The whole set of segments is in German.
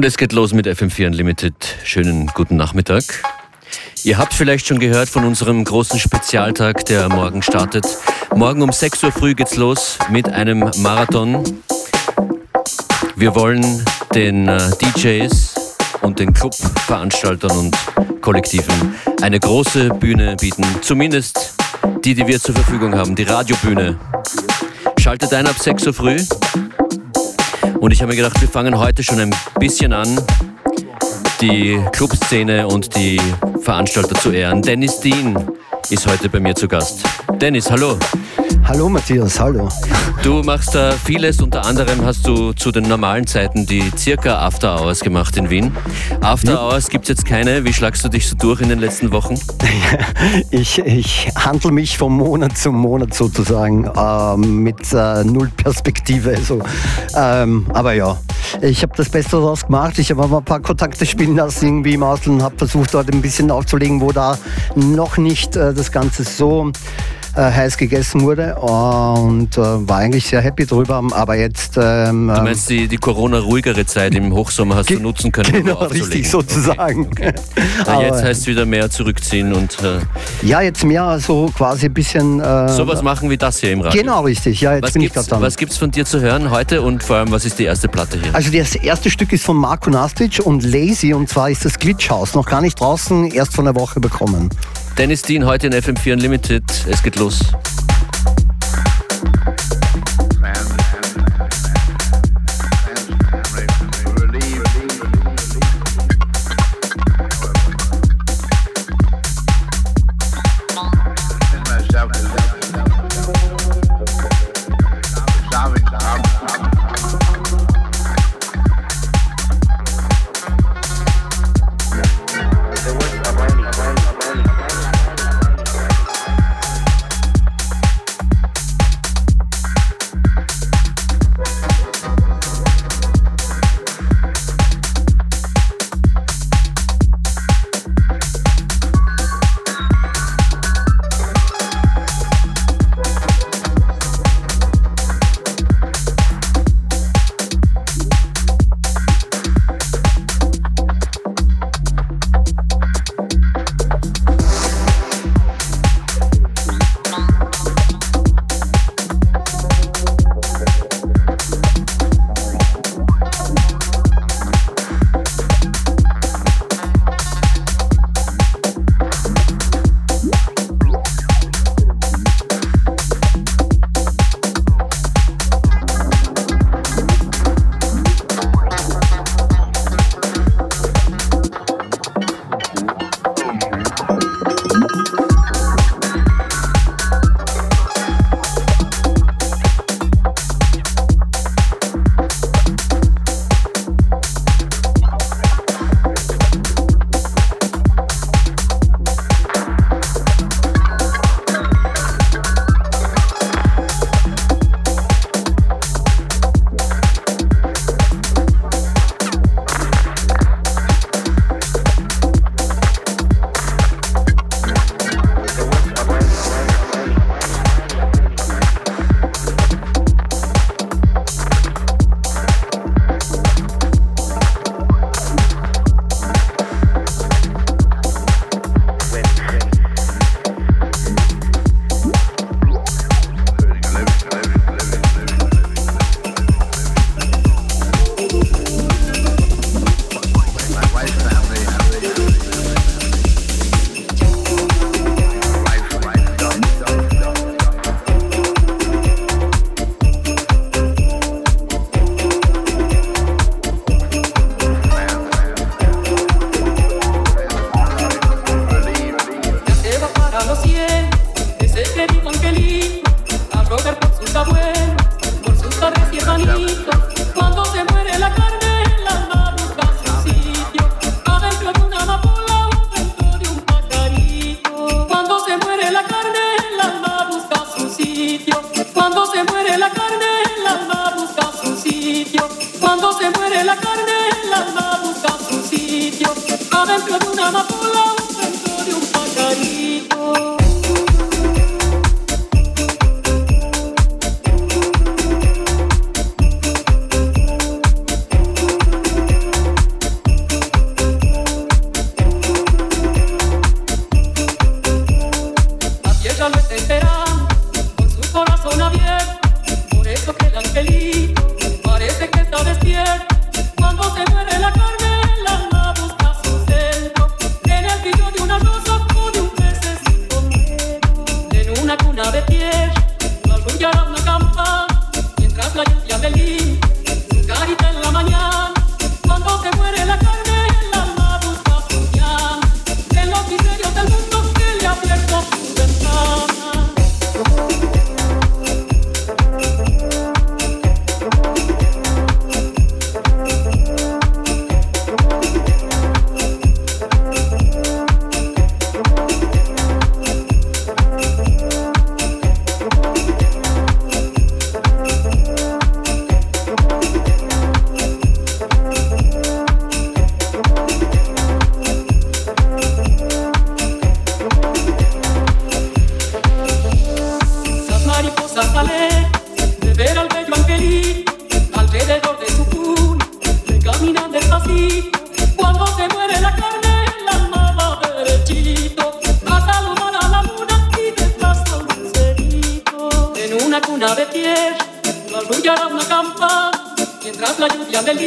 Und es geht los mit FM4 Unlimited. Schönen guten Nachmittag. Ihr habt vielleicht schon gehört von unserem großen Spezialtag, der morgen startet. Morgen um 6 Uhr früh geht's los mit einem Marathon. Wir wollen den äh, DJs und den Clubveranstaltern und Kollektiven eine große Bühne bieten. Zumindest die, die wir zur Verfügung haben, die Radiobühne. Schaltet ein ab 6 Uhr früh. Und ich habe mir gedacht, wir fangen heute schon ein bisschen an, die Clubszene und die Veranstalter zu ehren. Dennis Dean ist heute bei mir zu Gast. Dennis, hallo. Hallo Matthias, hallo. Du machst da vieles, unter anderem hast du zu den normalen Zeiten die circa After Hours gemacht in Wien. After ja. Hours gibt es jetzt keine. Wie schlagst du dich so durch in den letzten Wochen? ich, ich handle mich von Monat zu Monat sozusagen äh, mit äh, null Perspektive. Also, ähm, aber ja, ich habe das Beste daraus gemacht. Ich habe mal ein paar Kontakte spielen lassen irgendwie im Ausland und habe versucht, dort ein bisschen aufzulegen, wo da noch nicht äh, das Ganze so äh, heiß gegessen wurde und äh, war eigentlich sehr happy drüber. Aber jetzt. Ähm, du meinst die, die Corona-ruhigere Zeit im Hochsommer hast du nutzen können? Genau, richtig sozusagen. Okay, okay. jetzt heißt es wieder mehr zurückziehen und. Äh, ja, jetzt mehr so quasi ein bisschen. Äh, sowas machen wie das hier im Radio. Genau, richtig. Ja, jetzt was bin ich gerade dran. Was gibt es von dir zu hören heute und vor allem, was ist die erste Platte hier? Also, das erste Stück ist von Marco Nastic und Lazy und zwar ist das Glitch House. Noch gar nicht draußen, erst vor einer Woche bekommen. Dennis Dean heute in FM4 Unlimited. Es geht los.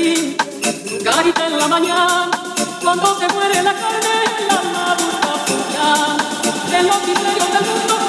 Carita en la mañana, cuando se muere la carne, la madura social. En los misterios del mundo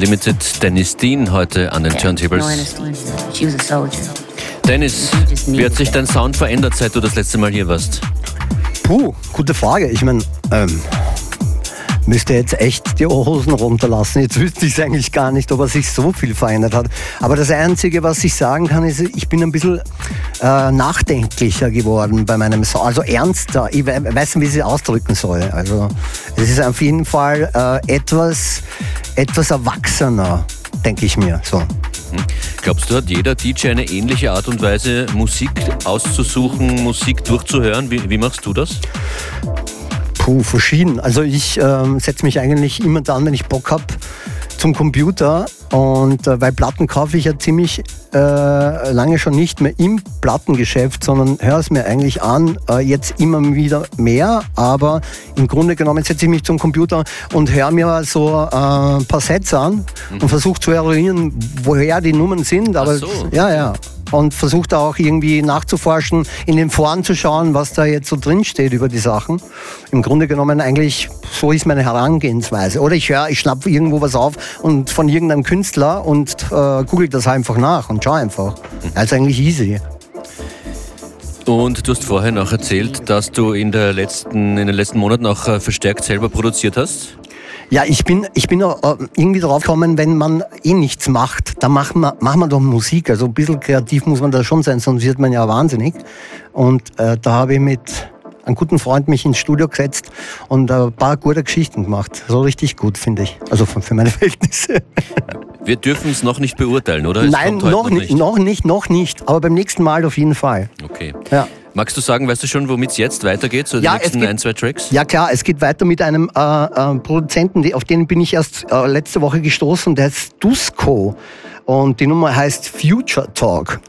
Unlimited. Dennis Dean heute an den Turntables. Dennis, wie hat sich dein Sound verändert, seit du das letzte Mal hier warst? Puh, gute Frage. Ich meine, ähm, müsste jetzt echt die Hosen runterlassen. Jetzt wüsste ich es eigentlich gar nicht, ob er sich so viel verändert hat. Aber das Einzige, was ich sagen kann, ist, ich bin ein bisschen äh, nachdenklicher geworden bei meinem Song. Also ernster. Ich we- weiß nicht, wie ich es ausdrücken soll. Also es ist auf jeden Fall äh, etwas, etwas erwachsener, denke ich mir. So. Glaubst du, hat jeder DJ eine ähnliche Art und Weise, Musik auszusuchen, Musik durchzuhören? Wie, wie machst du das? Puh, verschieden. Also ich ähm, setze mich eigentlich immer dann, wenn ich Bock habe, zum Computer und äh, weil Platten kaufe ich ja ziemlich äh, lange schon nicht mehr im Plattengeschäft, sondern höre es mir eigentlich an, äh, jetzt immer wieder mehr, aber im Grunde genommen setze ich mich zum Computer und höre mir so äh, ein paar Sets an und versuche zu eruieren, woher die Nummern sind. Aber so. ja, ja. Und versucht auch irgendwie nachzuforschen, in den Foren zu schauen, was da jetzt so drin steht über die Sachen. Im Grunde genommen eigentlich, so ist meine Herangehensweise. Oder ich höre, ich schnapp irgendwo was auf und von irgendeinem Künstler und äh, google das einfach nach und schau einfach. Also eigentlich easy. Und du hast vorher noch erzählt, dass du in, der letzten, in den letzten Monaten auch äh, verstärkt selber produziert hast. Ja, ich bin, ich bin äh, irgendwie drauf gekommen, wenn man eh nichts macht, dann macht man, macht man doch Musik. Also ein bisschen kreativ muss man da schon sein, sonst wird man ja wahnsinnig. Und äh, da habe ich mit einem guten Freund mich ins Studio gesetzt und ein paar gute Geschichten gemacht. So richtig gut, finde ich. Also für meine Verhältnisse. Wir dürfen es noch nicht beurteilen, oder? Es Nein, heute noch, nicht, noch nicht, noch nicht. Aber beim nächsten Mal auf jeden Fall. Okay. Ja. Magst du sagen, weißt du schon, womit es jetzt weitergeht? So die Ja, es nächsten geht- ein, zwei Tracks? Ja klar, es geht weiter mit einem äh, äh, Produzenten, die, auf den bin ich erst äh, letzte Woche gestoßen, der heißt Dusko und die Nummer heißt Future Talk.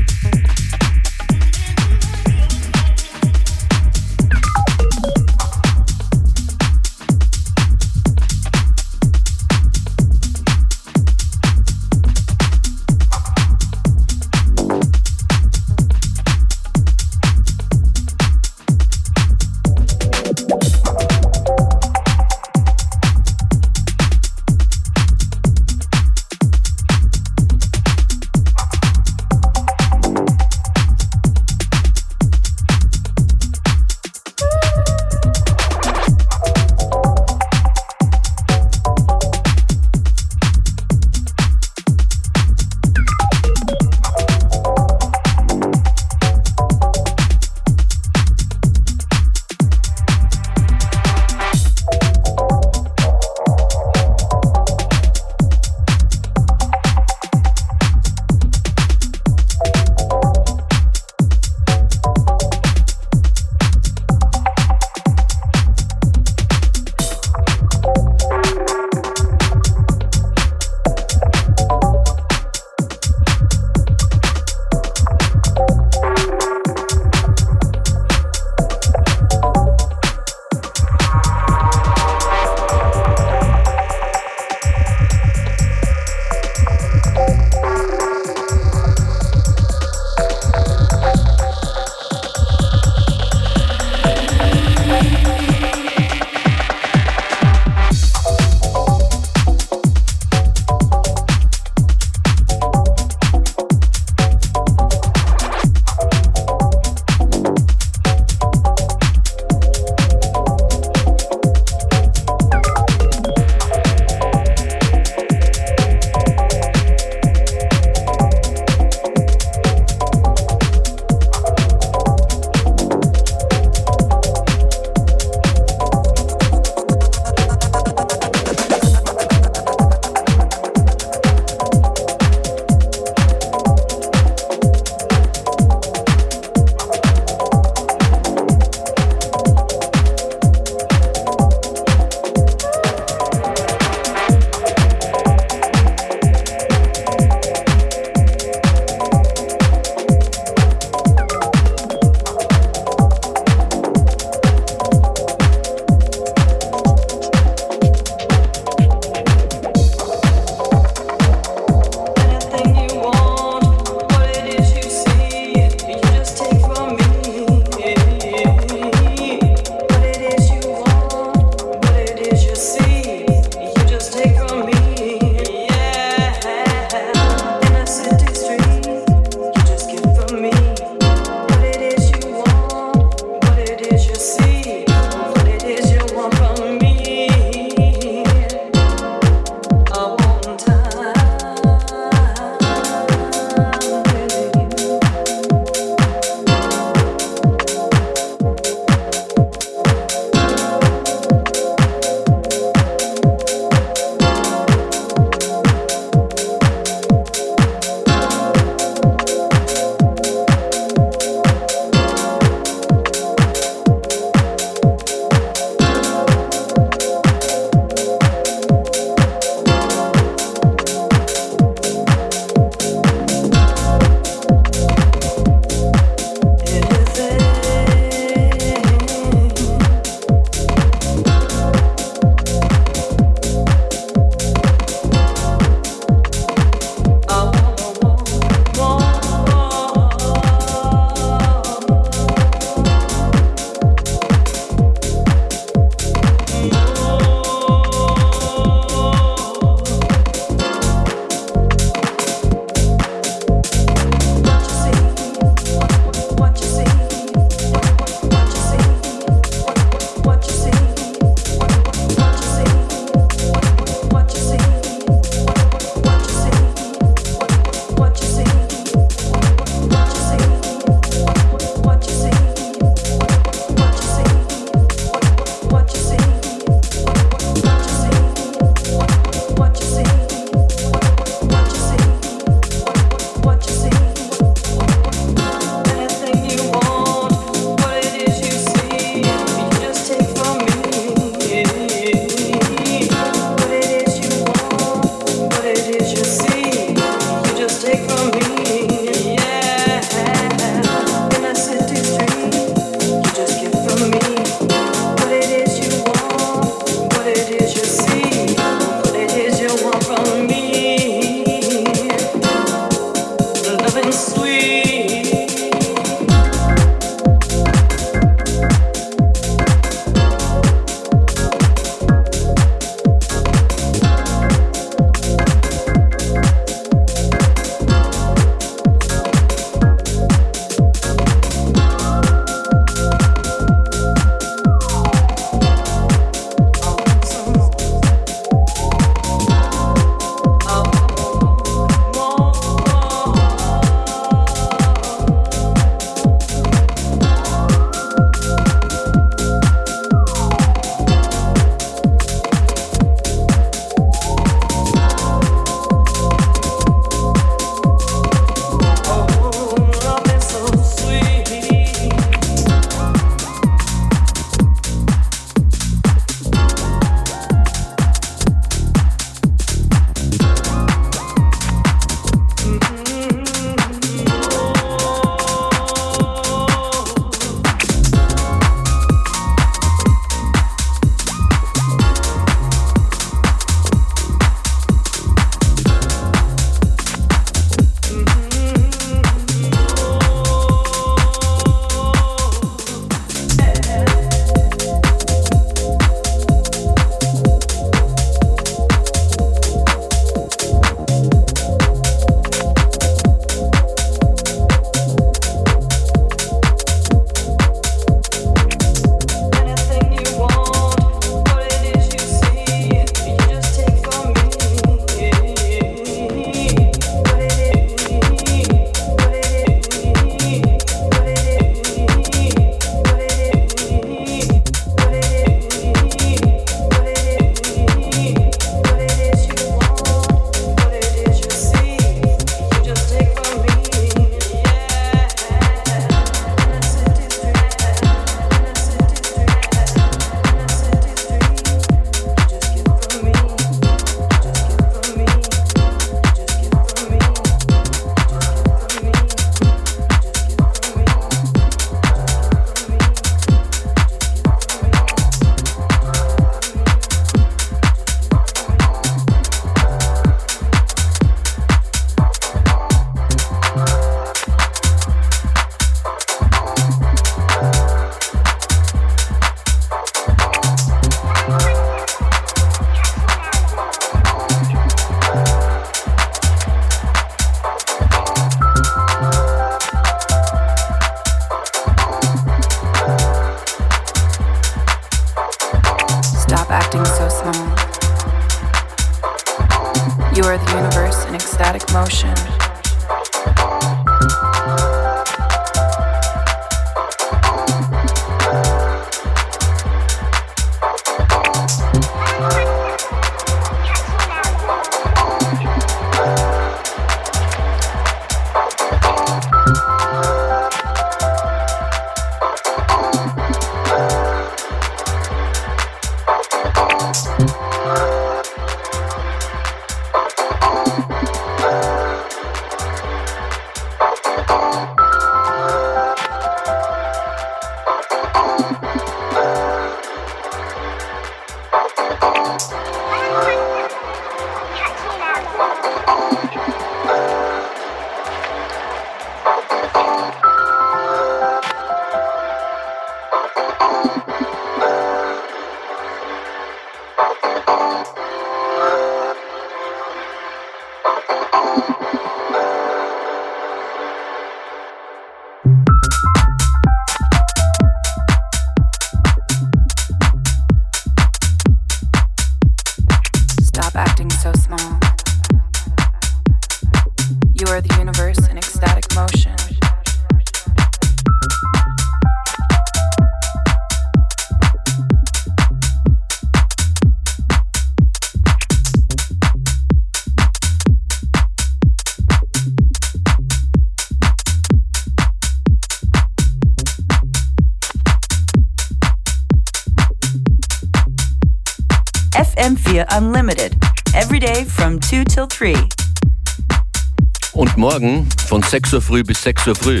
Morgen von 6 Uhr früh bis 6 Uhr früh.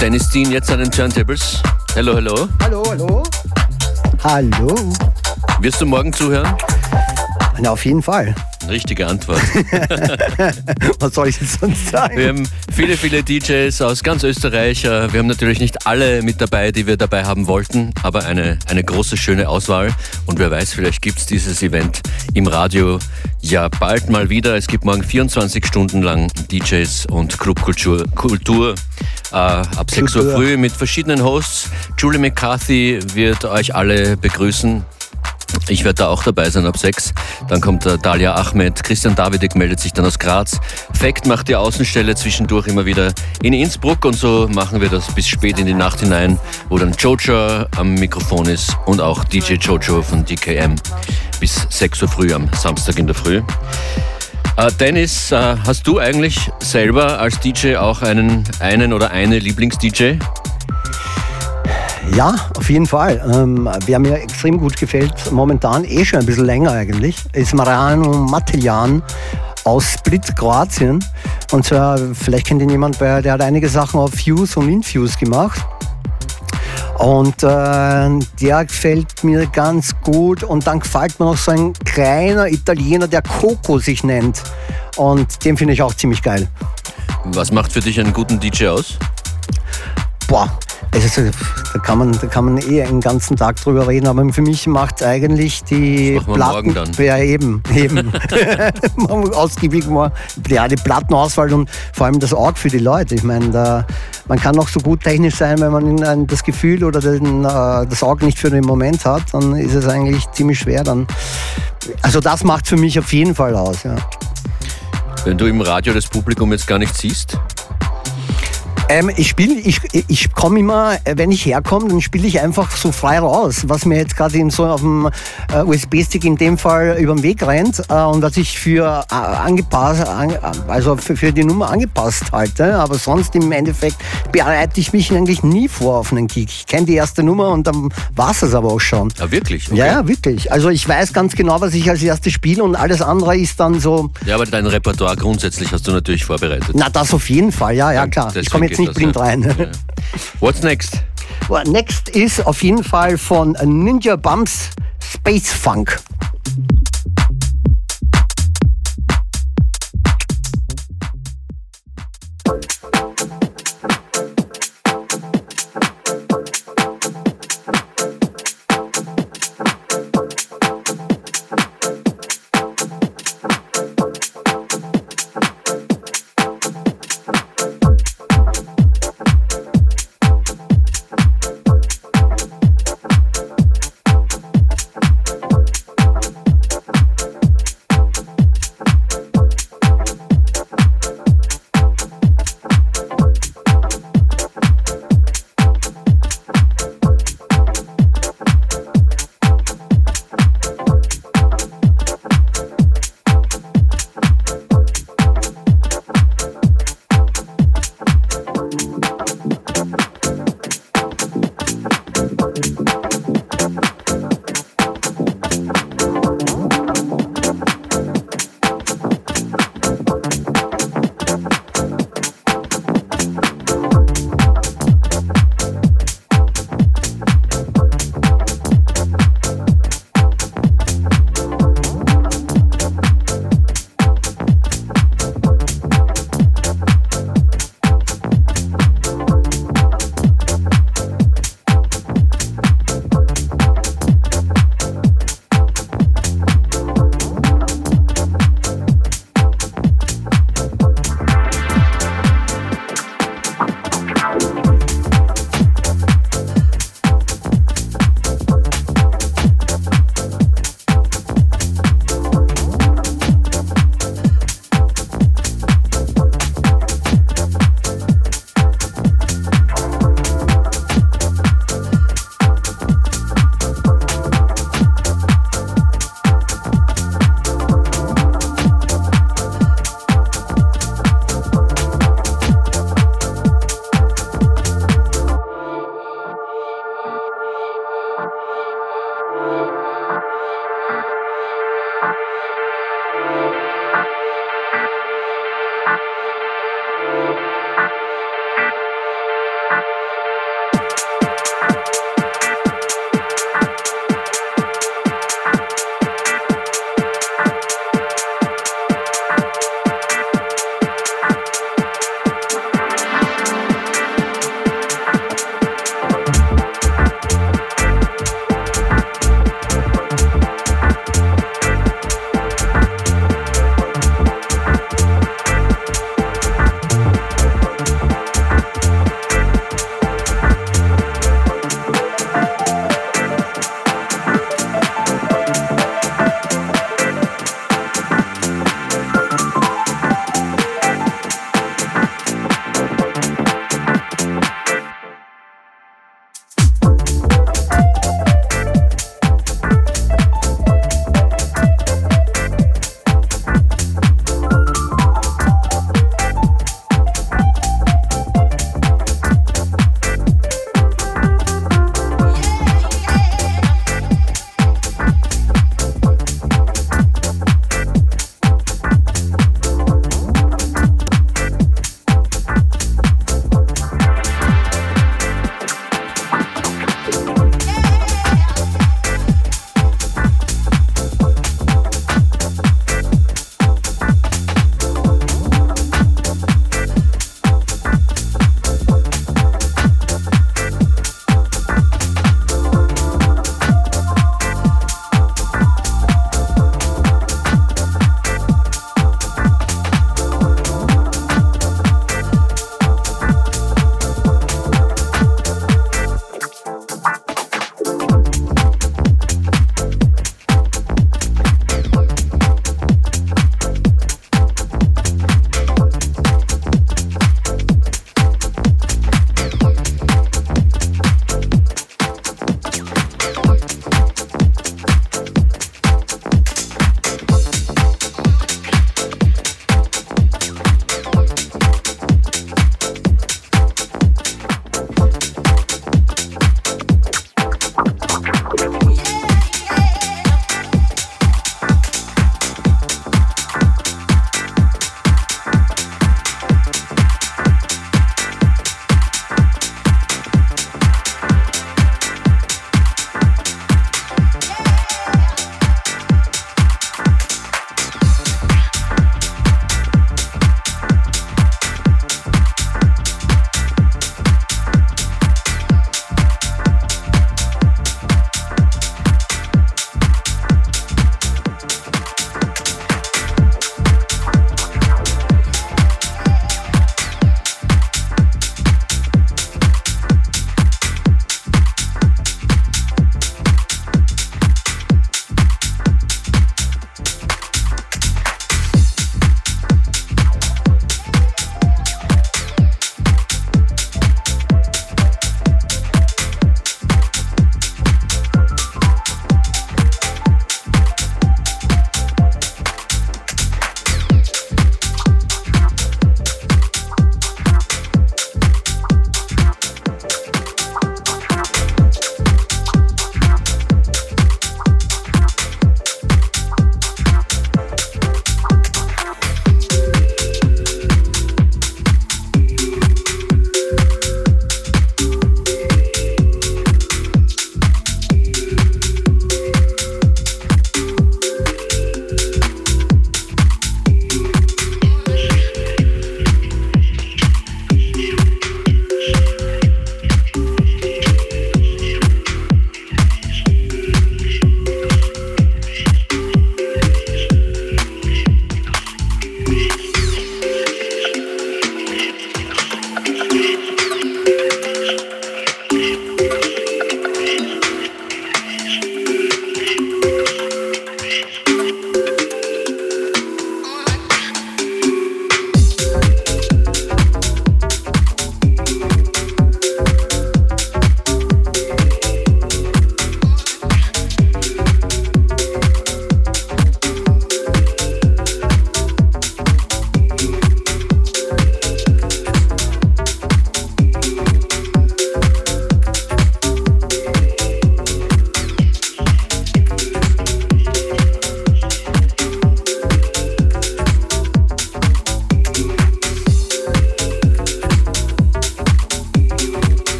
Dennis Dean jetzt an den Turntables. Hello, hello. Hallo, hallo. Hallo. Wirst du morgen zuhören? Na, auf jeden Fall. Richtige Antwort. Was soll ich jetzt sonst sagen? Wir haben viele, viele DJs aus ganz Österreich. Äh, Wir haben natürlich nicht alle mit dabei, die wir dabei haben wollten, aber eine, eine große, schöne Auswahl. Und wer weiß, vielleicht gibt es dieses Event im Radio ja bald mal wieder. Es gibt morgen 24 Stunden lang DJs und Clubkultur Kultur, äh, ab 6 Uhr früh mit verschiedenen Hosts. Julie McCarthy wird euch alle begrüßen. Ich werde da auch dabei sein ab 6. Dann kommt der Dalia Ahmed, Christian Davidek meldet sich dann aus Graz. Fact macht die Außenstelle zwischendurch immer wieder in Innsbruck und so machen wir das bis spät in die Nacht hinein, wo dann Jojo am Mikrofon ist und auch DJ Jojo von DKM bis 6 Uhr früh am Samstag in der Früh. Äh, Dennis, äh, hast du eigentlich selber als DJ auch einen, einen oder eine Lieblings-DJ? Ja, auf jeden Fall. Ähm, wer mir extrem gut gefällt, momentan eh schon ein bisschen länger eigentlich, ist Mariano Matiljan aus Split, Kroatien. Und zwar, vielleicht kennt ihn jemand, weil der hat einige Sachen auf Fuse und Infuse gemacht. Und äh, der gefällt mir ganz gut. Und dann gefällt mir noch so ein kleiner Italiener, der Coco sich nennt. Und den finde ich auch ziemlich geil. Was macht für dich einen guten DJ aus? Boah, es ist, da, kann man, da kann man eh einen ganzen Tag drüber reden, aber für mich macht eigentlich die Platten. Ja, eben, eben. Ausgiebig mal ja, die Plattenauswahl und vor allem das Auge für die Leute. Ich meine, da, man kann noch so gut technisch sein, wenn man äh, das Gefühl oder den, äh, das Auge nicht für den Moment hat, dann ist es eigentlich ziemlich schwer. Dann, also das macht für mich auf jeden Fall aus. Ja. Wenn du im Radio das Publikum jetzt gar nicht siehst? Ähm, ich spiele, ich, ich komme immer, äh, wenn ich herkomme, dann spiele ich einfach so frei raus, was mir jetzt gerade so auf dem äh, USB-Stick in dem Fall über den Weg rennt äh, und was ich für äh, angepasst, an, also für, für die Nummer angepasst halte. Aber sonst im Endeffekt bereite ich mich eigentlich nie vor auf einen Kick. Ich kenne die erste Nummer und dann war es aber auch schon. Ah, wirklich? Okay. Ja, ja, wirklich. Also ich weiß ganz genau, was ich als erstes spiele und alles andere ist dann so, Ja, aber dein Repertoire grundsätzlich hast du natürlich vorbereitet. na das auf jeden Fall, ja, ja klar. Ich komme geht nicht das, blind rein. Ja. What's next? Well, Next ist auf jeden Fall von Ninja Bumps Space Funk.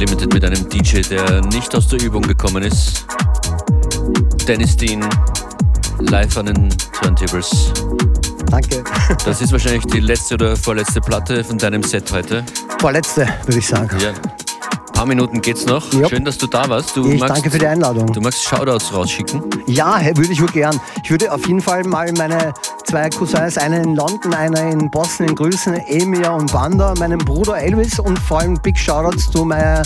Unlimited mit einem DJ, der nicht aus der Übung gekommen ist. Dennis Dean, live an den Turntables. Danke. Das ist wahrscheinlich die letzte oder vorletzte Platte von deinem Set heute. Vorletzte, würde ich sagen. Ja. Ein paar Minuten geht's noch. Ja. Schön, dass du da warst. Du Ich magst, danke für die Einladung. Du magst Shoutouts rausschicken. Ja, würde ich wohl gern. Ich würde auf jeden Fall mal meine zwei Cousins, einen in London, einer in Bosnien grüßen, Emir und Wanda, meinen Bruder Elvis und vor allem Big Shoutouts zu meiner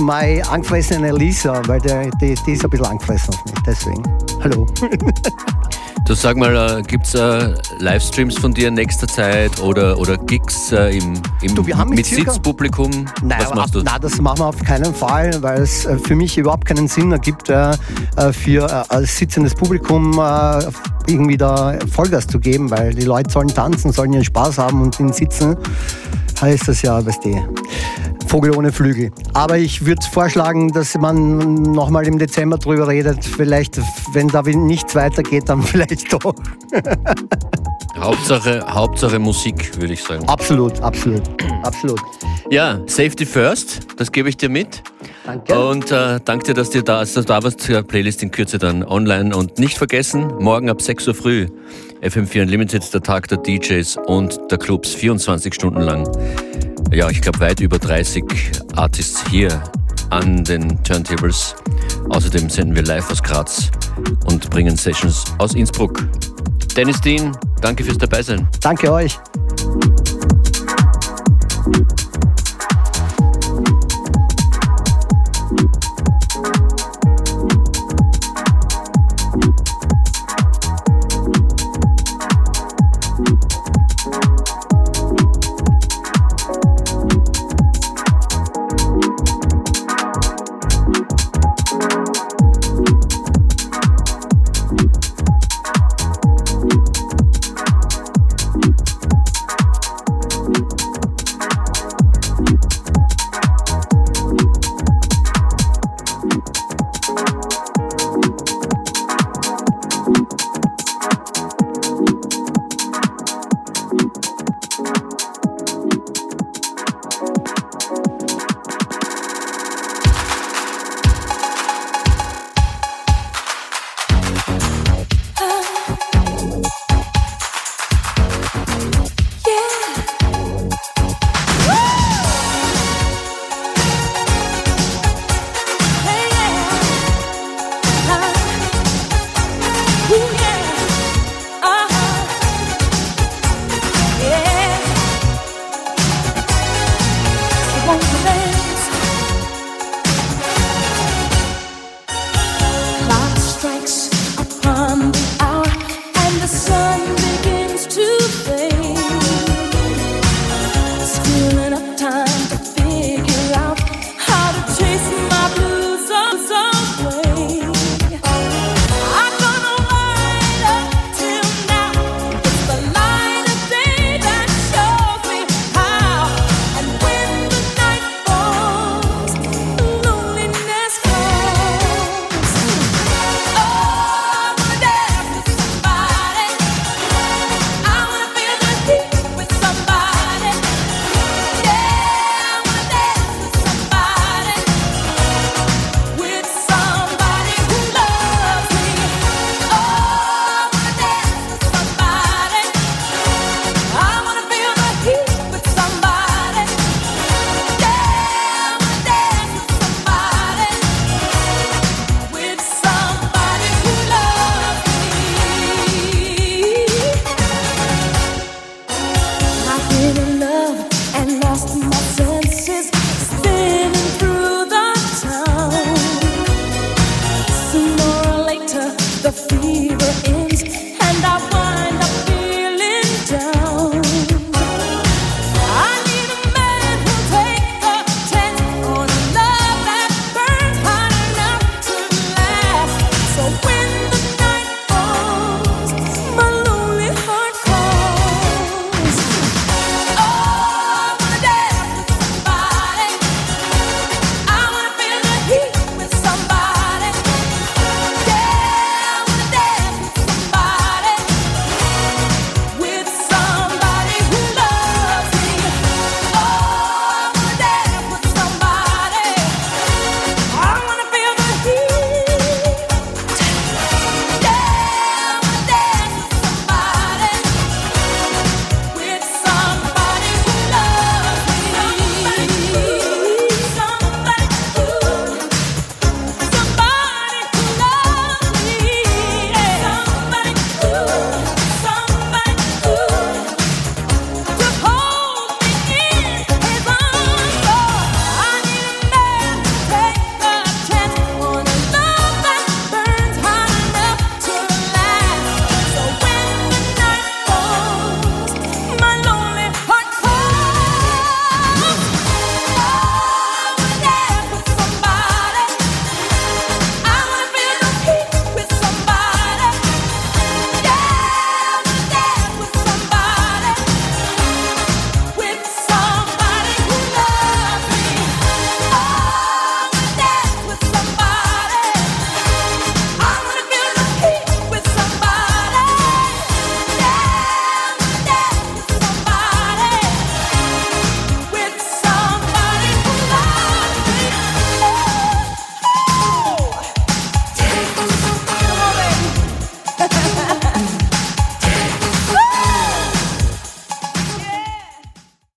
meine angefressene Elisa, weil der, die, die ist ein bisschen angefressen auf mich. Deswegen. Hallo. Du sag mal, äh, gibt's äh, Livestreams von dir in nächster Zeit oder, oder Gigs äh, im, im Du, mit circa- Sitzpublikum? Nein, Was machst du? ab- nein, das machen wir auf keinen Fall, weil es äh, für mich überhaupt keinen Sinn ergibt, äh, äh, für als sitzendes Publikum irgendwie da Vollgas zu geben, weil die Leute sollen tanzen, sollen ihren Spaß haben und in Sitzen heißt das ja, weißt du, Vogel ohne Flügel. Aber ich würde vorschlagen, dass man nochmal im Dezember drüber redet. Vielleicht, wenn da nichts weitergeht, dann vielleicht doch. Hauptsache, Hauptsache Musik, würde ich sagen. Absolut, absolut, absolut. Ja, Safety First, das gebe ich dir mit. Danke. Und äh, danke dir, dass du da, dass du da warst. Die Playlist in Kürze dann online. Und nicht vergessen, morgen ab 6 Uhr früh, FM4 Unlimited, der Tag der DJs und der Clubs, 24 Stunden lang. Ja, ich glaube weit über 30 Artists hier an den Turntables. Außerdem senden wir live aus Graz und bringen Sessions aus Innsbruck. Dennis Dean, danke fürs Dabeisein. Danke euch.